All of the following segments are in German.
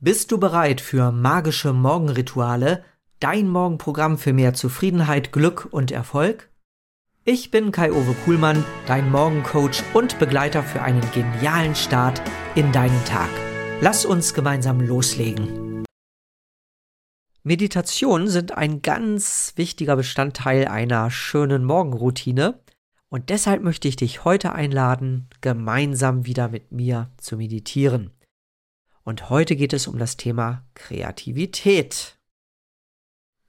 Bist du bereit für magische Morgenrituale, dein Morgenprogramm für mehr Zufriedenheit, Glück und Erfolg? Ich bin Kai-Uwe Kuhlmann, dein Morgencoach und Begleiter für einen genialen Start in deinen Tag. Lass uns gemeinsam loslegen. Meditationen sind ein ganz wichtiger Bestandteil einer schönen Morgenroutine und deshalb möchte ich dich heute einladen, gemeinsam wieder mit mir zu meditieren. Und heute geht es um das Thema Kreativität.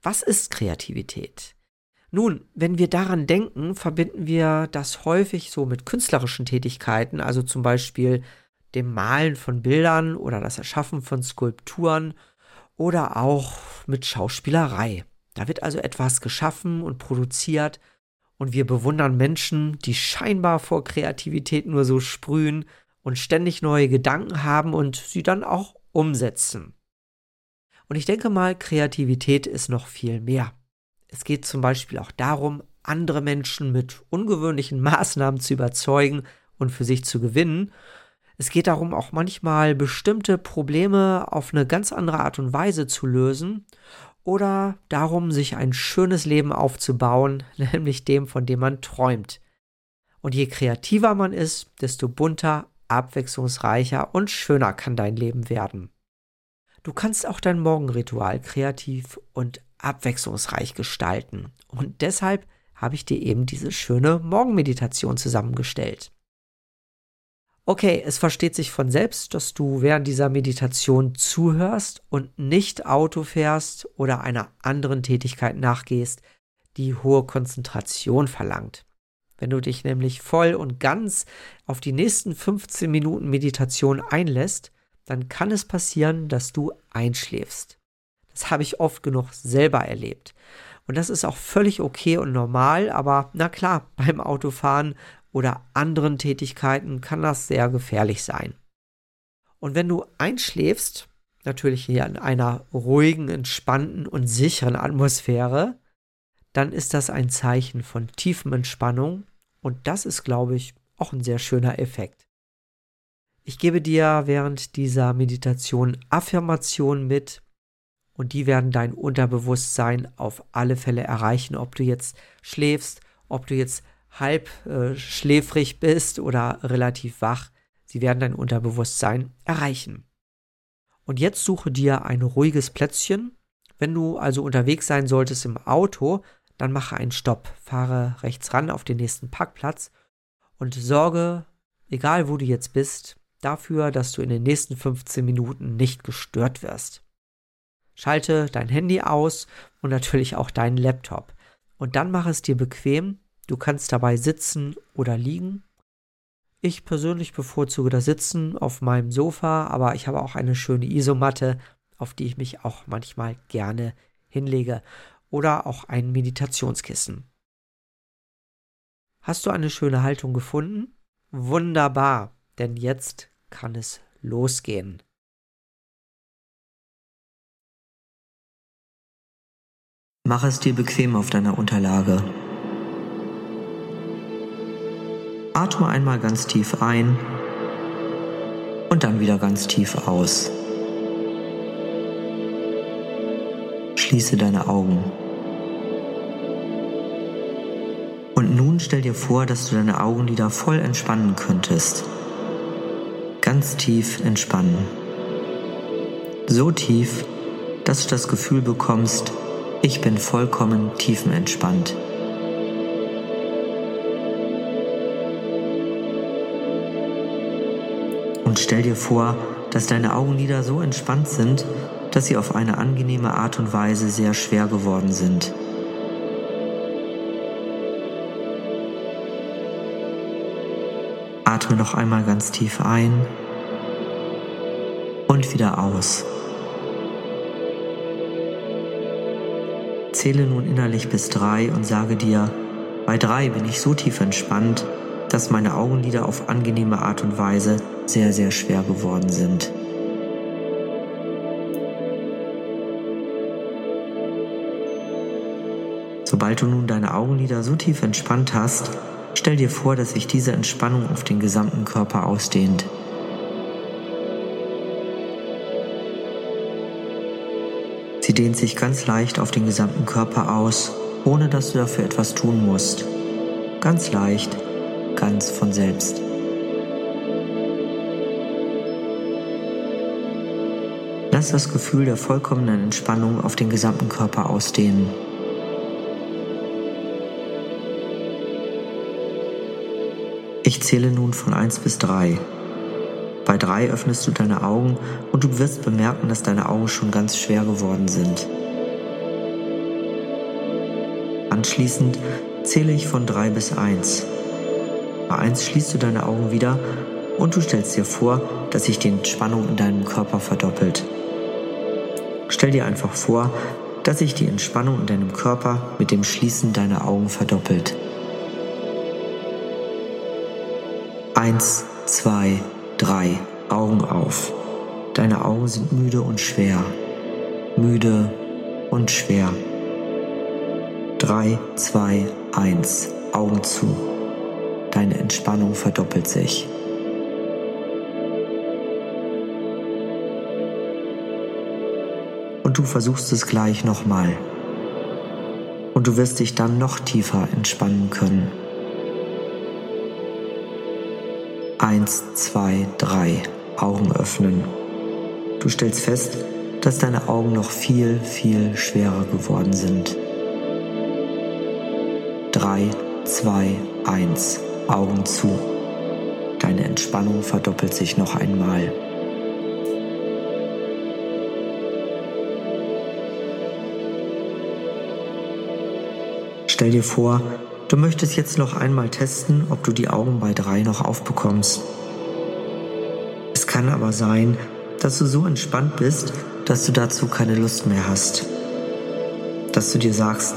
Was ist Kreativität? Nun, wenn wir daran denken, verbinden wir das häufig so mit künstlerischen Tätigkeiten, also zum Beispiel dem Malen von Bildern oder das Erschaffen von Skulpturen oder auch mit Schauspielerei. Da wird also etwas geschaffen und produziert und wir bewundern Menschen, die scheinbar vor Kreativität nur so sprühen und ständig neue Gedanken haben und sie dann auch umsetzen. Und ich denke mal, Kreativität ist noch viel mehr. Es geht zum Beispiel auch darum, andere Menschen mit ungewöhnlichen Maßnahmen zu überzeugen und für sich zu gewinnen. Es geht darum, auch manchmal bestimmte Probleme auf eine ganz andere Art und Weise zu lösen oder darum, sich ein schönes Leben aufzubauen, nämlich dem, von dem man träumt. Und je kreativer man ist, desto bunter abwechslungsreicher und schöner kann dein Leben werden. Du kannst auch dein Morgenritual kreativ und abwechslungsreich gestalten. Und deshalb habe ich dir eben diese schöne Morgenmeditation zusammengestellt. Okay, es versteht sich von selbst, dass du während dieser Meditation zuhörst und nicht Auto fährst oder einer anderen Tätigkeit nachgehst, die hohe Konzentration verlangt. Wenn du dich nämlich voll und ganz auf die nächsten 15 Minuten Meditation einlässt, dann kann es passieren, dass du einschläfst. Das habe ich oft genug selber erlebt. Und das ist auch völlig okay und normal, aber na klar, beim Autofahren oder anderen Tätigkeiten kann das sehr gefährlich sein. Und wenn du einschläfst, natürlich hier in einer ruhigen, entspannten und sicheren Atmosphäre, dann ist das ein Zeichen von tiefem Entspannung und das ist, glaube ich, auch ein sehr schöner Effekt. Ich gebe dir während dieser Meditation Affirmationen mit und die werden dein Unterbewusstsein auf alle Fälle erreichen, ob du jetzt schläfst, ob du jetzt halb äh, schläfrig bist oder relativ wach. Sie werden dein Unterbewusstsein erreichen. Und jetzt suche dir ein ruhiges Plätzchen. Wenn du also unterwegs sein solltest im Auto, dann mache einen Stopp, fahre rechts ran auf den nächsten Parkplatz und sorge, egal wo du jetzt bist, dafür, dass du in den nächsten 15 Minuten nicht gestört wirst. Schalte dein Handy aus und natürlich auch deinen Laptop. Und dann mach es dir bequem. Du kannst dabei sitzen oder liegen. Ich persönlich bevorzuge das Sitzen auf meinem Sofa, aber ich habe auch eine schöne Isomatte, auf die ich mich auch manchmal gerne hinlege oder auch ein Meditationskissen. Hast du eine schöne Haltung gefunden? Wunderbar, denn jetzt kann es losgehen. Mach es dir bequem auf deiner Unterlage. Atme einmal ganz tief ein und dann wieder ganz tief aus. Schließe deine Augen. Und nun stell dir vor, dass du deine Augenlider voll entspannen könntest. Ganz tief entspannen. So tief, dass du das Gefühl bekommst, ich bin vollkommen tiefenentspannt. Und stell dir vor, dass deine Augenlider so entspannt sind, dass sie auf eine angenehme Art und Weise sehr schwer geworden sind. Atme noch einmal ganz tief ein und wieder aus. Zähle nun innerlich bis drei und sage dir, bei drei bin ich so tief entspannt, dass meine Augenlider auf angenehme Art und Weise sehr, sehr schwer geworden sind. Sobald du nun deine Augenlider so tief entspannt hast, stell dir vor, dass sich diese Entspannung auf den gesamten Körper ausdehnt. Sie dehnt sich ganz leicht auf den gesamten Körper aus, ohne dass du dafür etwas tun musst. Ganz leicht, ganz von selbst. Lass das Gefühl der vollkommenen Entspannung auf den gesamten Körper ausdehnen. Ich zähle nun von 1 bis 3. Bei 3 öffnest du deine Augen und du wirst bemerken, dass deine Augen schon ganz schwer geworden sind. Anschließend zähle ich von 3 bis 1. Bei 1 schließt du deine Augen wieder und du stellst dir vor, dass sich die Entspannung in deinem Körper verdoppelt. Stell dir einfach vor, dass sich die Entspannung in deinem Körper mit dem Schließen deiner Augen verdoppelt. Eins, zwei, drei, Augen auf. Deine Augen sind müde und schwer. Müde und schwer. Drei, zwei, eins, Augen zu. Deine Entspannung verdoppelt sich. und du versuchst es gleich nochmal. Und du wirst dich dann noch tiefer entspannen können. Eins, zwei, drei, Augen öffnen. Du stellst fest, dass deine Augen noch viel, viel schwerer geworden sind. Drei, zwei, eins, Augen zu. Deine Entspannung verdoppelt sich noch einmal. Stell dir vor, du möchtest jetzt noch einmal testen, ob du die Augen bei drei noch aufbekommst. Es kann aber sein, dass du so entspannt bist, dass du dazu keine Lust mehr hast. Dass du dir sagst,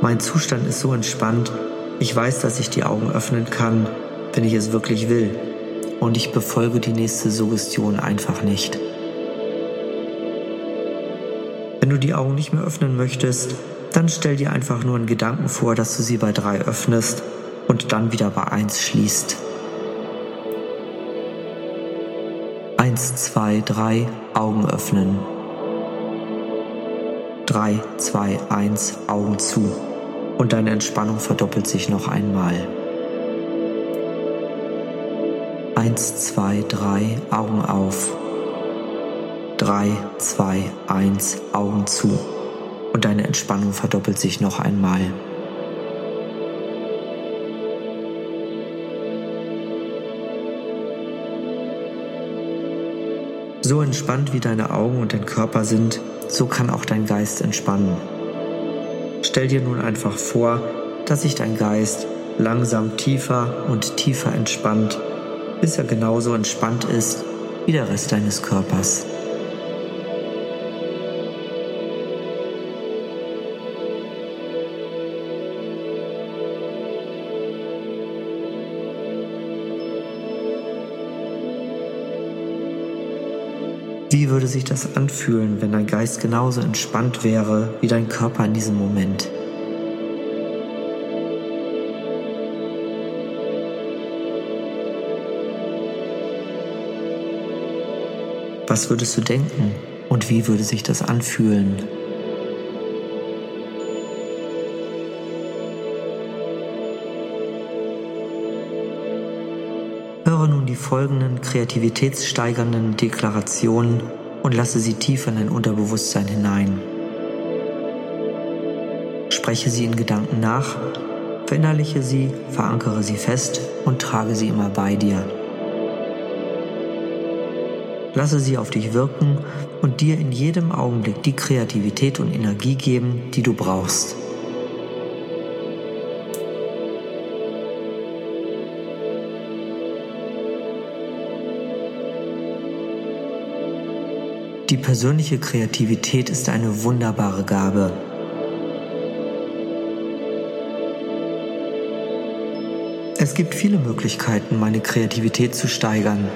mein Zustand ist so entspannt, ich weiß, dass ich die Augen öffnen kann, wenn ich es wirklich will. Und ich befolge die nächste Suggestion einfach nicht. Wenn du die Augen nicht mehr öffnen möchtest, dann stell dir einfach nur einen Gedanken vor, dass du sie bei drei öffnest und dann wieder bei eins schließt. Eins, zwei, drei, Augen öffnen. Drei, zwei, eins, Augen zu. Und deine Entspannung verdoppelt sich noch einmal. Eins, zwei, drei, Augen auf. Drei, zwei, eins, Augen zu und deine Entspannung verdoppelt sich noch einmal. So entspannt wie deine Augen und dein Körper sind, so kann auch dein Geist entspannen. Stell dir nun einfach vor, dass sich dein Geist langsam tiefer und tiefer entspannt, bis er genauso entspannt ist wie der Rest deines Körpers. Wie würde sich das anfühlen, wenn dein Geist genauso entspannt wäre wie dein Körper in diesem Moment? Was würdest du denken und wie würde sich das anfühlen? Folgenden kreativitätssteigernden Deklarationen und lasse sie tief in dein Unterbewusstsein hinein. Spreche sie in Gedanken nach, verinnerliche sie, verankere sie fest und trage sie immer bei dir. Lasse sie auf dich wirken und dir in jedem Augenblick die Kreativität und Energie geben, die du brauchst. Die persönliche Kreativität ist eine wunderbare Gabe. Es gibt viele Möglichkeiten, meine Kreativität zu steigern.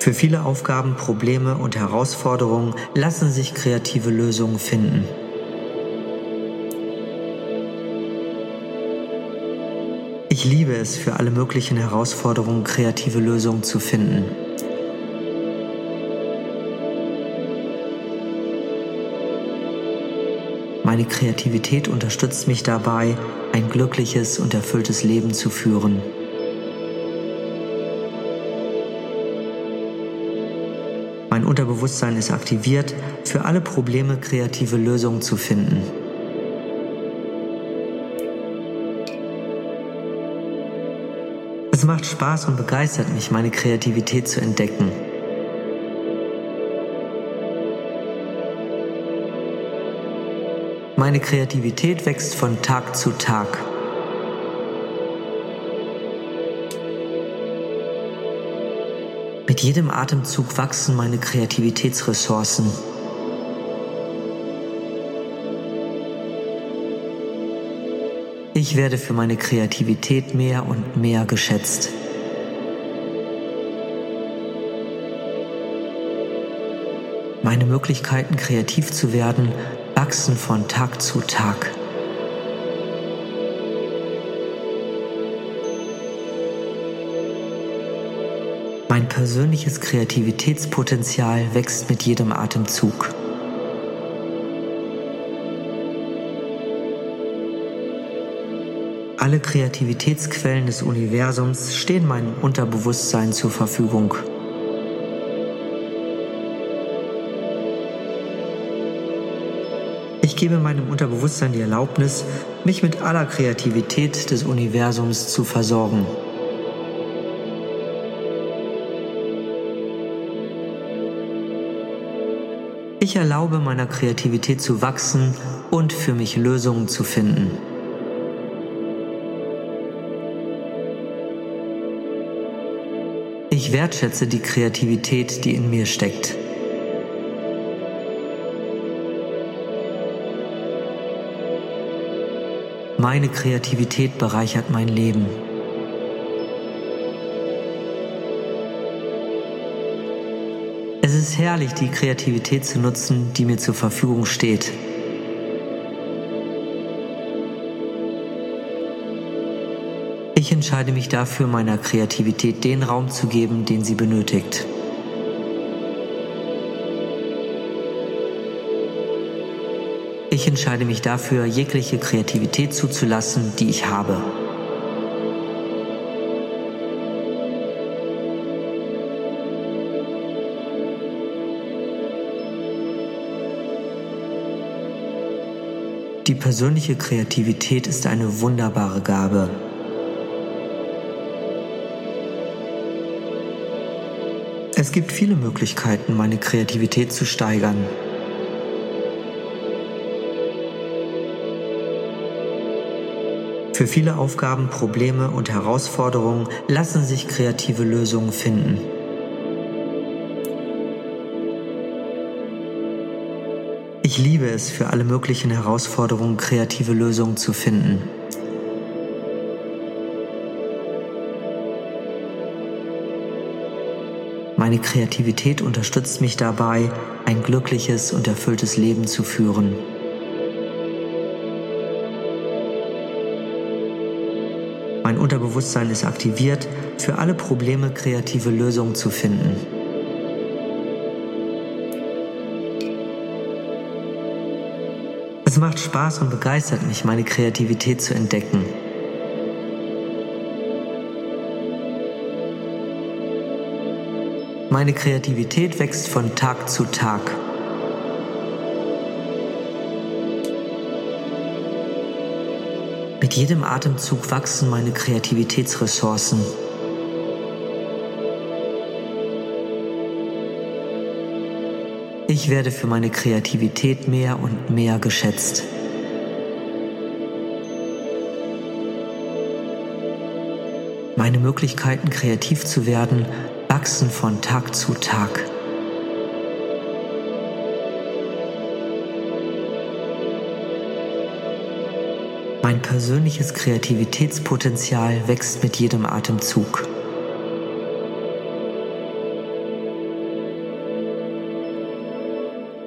Für viele Aufgaben, Probleme und Herausforderungen lassen sich kreative Lösungen finden. Ich liebe es, für alle möglichen Herausforderungen kreative Lösungen zu finden. Meine Kreativität unterstützt mich dabei, ein glückliches und erfülltes Leben zu führen. Mein Unterbewusstsein ist aktiviert, für alle Probleme kreative Lösungen zu finden. Es macht Spaß und begeistert mich, meine Kreativität zu entdecken. Meine Kreativität wächst von Tag zu Tag. Mit jedem Atemzug wachsen meine Kreativitätsressourcen. Ich werde für meine Kreativität mehr und mehr geschätzt. Meine Möglichkeiten, kreativ zu werden, wachsen von Tag zu Tag. Mein persönliches Kreativitätspotenzial wächst mit jedem Atemzug. Alle Kreativitätsquellen des Universums stehen meinem Unterbewusstsein zur Verfügung. Ich gebe meinem Unterbewusstsein die Erlaubnis, mich mit aller Kreativität des Universums zu versorgen. Ich erlaube meiner Kreativität zu wachsen und für mich Lösungen zu finden. Ich wertschätze die Kreativität, die in mir steckt. Meine Kreativität bereichert mein Leben. Es ist herrlich, die Kreativität zu nutzen, die mir zur Verfügung steht. Ich entscheide mich dafür, meiner Kreativität den Raum zu geben, den sie benötigt. Ich entscheide mich dafür, jegliche Kreativität zuzulassen, die ich habe. Die persönliche Kreativität ist eine wunderbare Gabe. Es gibt viele Möglichkeiten, meine Kreativität zu steigern. Für viele Aufgaben, Probleme und Herausforderungen lassen sich kreative Lösungen finden. Ich liebe es, für alle möglichen Herausforderungen kreative Lösungen zu finden. Meine Kreativität unterstützt mich dabei, ein glückliches und erfülltes Leben zu führen. Mein Unterbewusstsein ist aktiviert, für alle Probleme kreative Lösungen zu finden. Es macht Spaß und begeistert mich, meine Kreativität zu entdecken. Meine Kreativität wächst von Tag zu Tag. Mit jedem Atemzug wachsen meine Kreativitätsressourcen. Ich werde für meine Kreativität mehr und mehr geschätzt. Meine Möglichkeiten, kreativ zu werden, wachsen von Tag zu Tag. Mein persönliches Kreativitätspotenzial wächst mit jedem Atemzug.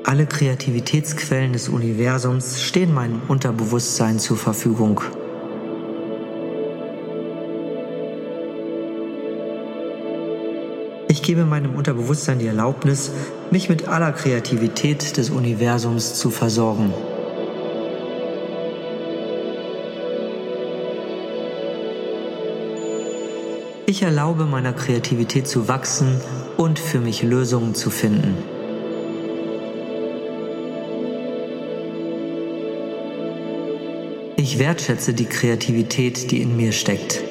Alle Kreativitätsquellen des Universums stehen meinem Unterbewusstsein zur Verfügung. gebe meinem Unterbewusstsein die Erlaubnis, mich mit aller Kreativität des Universums zu versorgen. Ich erlaube meiner Kreativität zu wachsen und für mich Lösungen zu finden. Ich wertschätze die Kreativität, die in mir steckt.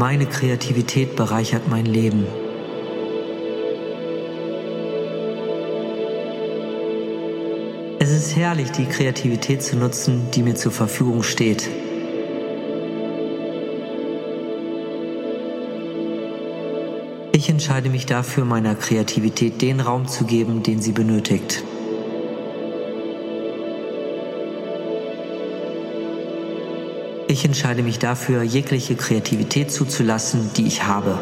Meine Kreativität bereichert mein Leben. Es ist herrlich, die Kreativität zu nutzen, die mir zur Verfügung steht. Ich entscheide mich dafür, meiner Kreativität den Raum zu geben, den sie benötigt. Ich entscheide mich dafür, jegliche Kreativität zuzulassen, die ich habe.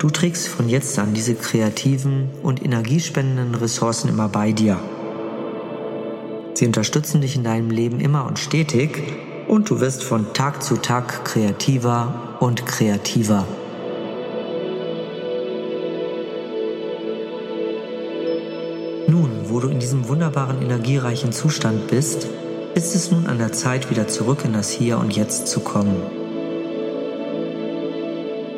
Du trägst von jetzt an diese kreativen und energiespendenden Ressourcen immer bei dir. Sie unterstützen dich in deinem Leben immer und stetig und du wirst von Tag zu Tag kreativer und kreativer. Nun, wo du in diesem wunderbaren energiereichen Zustand bist, ist es nun an der Zeit, wieder zurück in das Hier und Jetzt zu kommen.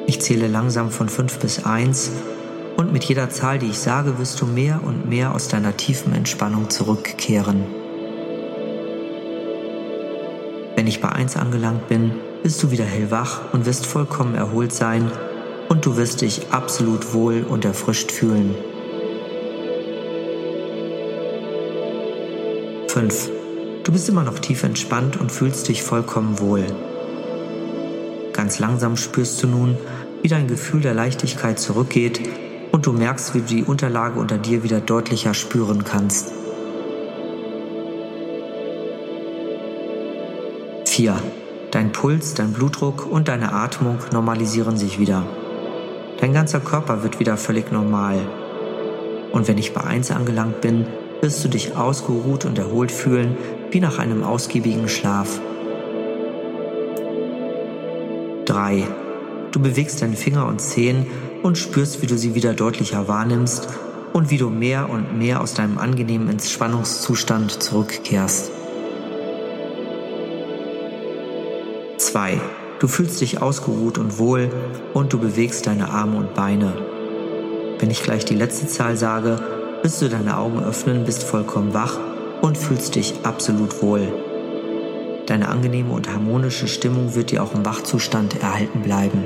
Ich zähle langsam von 5 bis 1 und mit jeder Zahl, die ich sage, wirst du mehr und mehr aus deiner tiefen Entspannung zurückkehren. Wenn ich bei 1 angelangt bin, bist du wieder hellwach und wirst vollkommen erholt sein und du wirst dich absolut wohl und erfrischt fühlen. 5. Du bist immer noch tief entspannt und fühlst dich vollkommen wohl. Ganz langsam spürst du nun, wie dein Gefühl der Leichtigkeit zurückgeht und du merkst, wie du die Unterlage unter dir wieder deutlicher spüren kannst. 4. Dein Puls, dein Blutdruck und deine Atmung normalisieren sich wieder. Dein ganzer Körper wird wieder völlig normal. Und wenn ich bei 1 angelangt bin, wirst du dich ausgeruht und erholt fühlen, wie nach einem ausgiebigen Schlaf. 3. Du bewegst deine Finger und Zehen und spürst, wie du sie wieder deutlicher wahrnimmst und wie du mehr und mehr aus deinem angenehmen Entspannungszustand zurückkehrst. 2. Du fühlst dich ausgeruht und wohl und du bewegst deine Arme und Beine. Wenn ich gleich die letzte Zahl sage, wirst du deine Augen öffnen, bist vollkommen wach und fühlst dich absolut wohl. Deine angenehme und harmonische Stimmung wird dir auch im Wachzustand erhalten bleiben.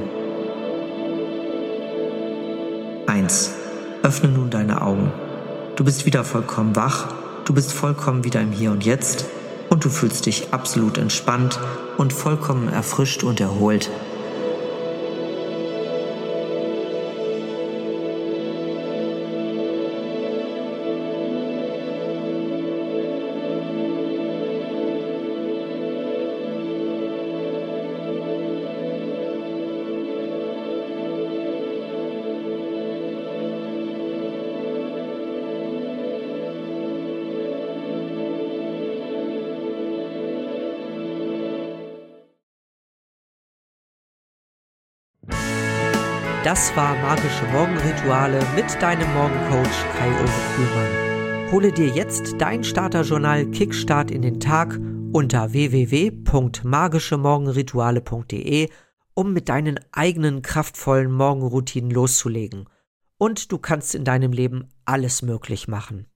1. Öffne nun deine Augen. Du bist wieder vollkommen wach, du bist vollkommen wieder im Hier und Jetzt und du fühlst dich absolut entspannt und vollkommen erfrischt und erholt. Das war Magische Morgenrituale mit deinem Morgencoach Kai-Uwe Kuhlmann. Hole dir jetzt dein Starterjournal Kickstart in den Tag unter www.magischemorgenrituale.de, um mit deinen eigenen kraftvollen Morgenroutinen loszulegen. Und du kannst in deinem Leben alles möglich machen.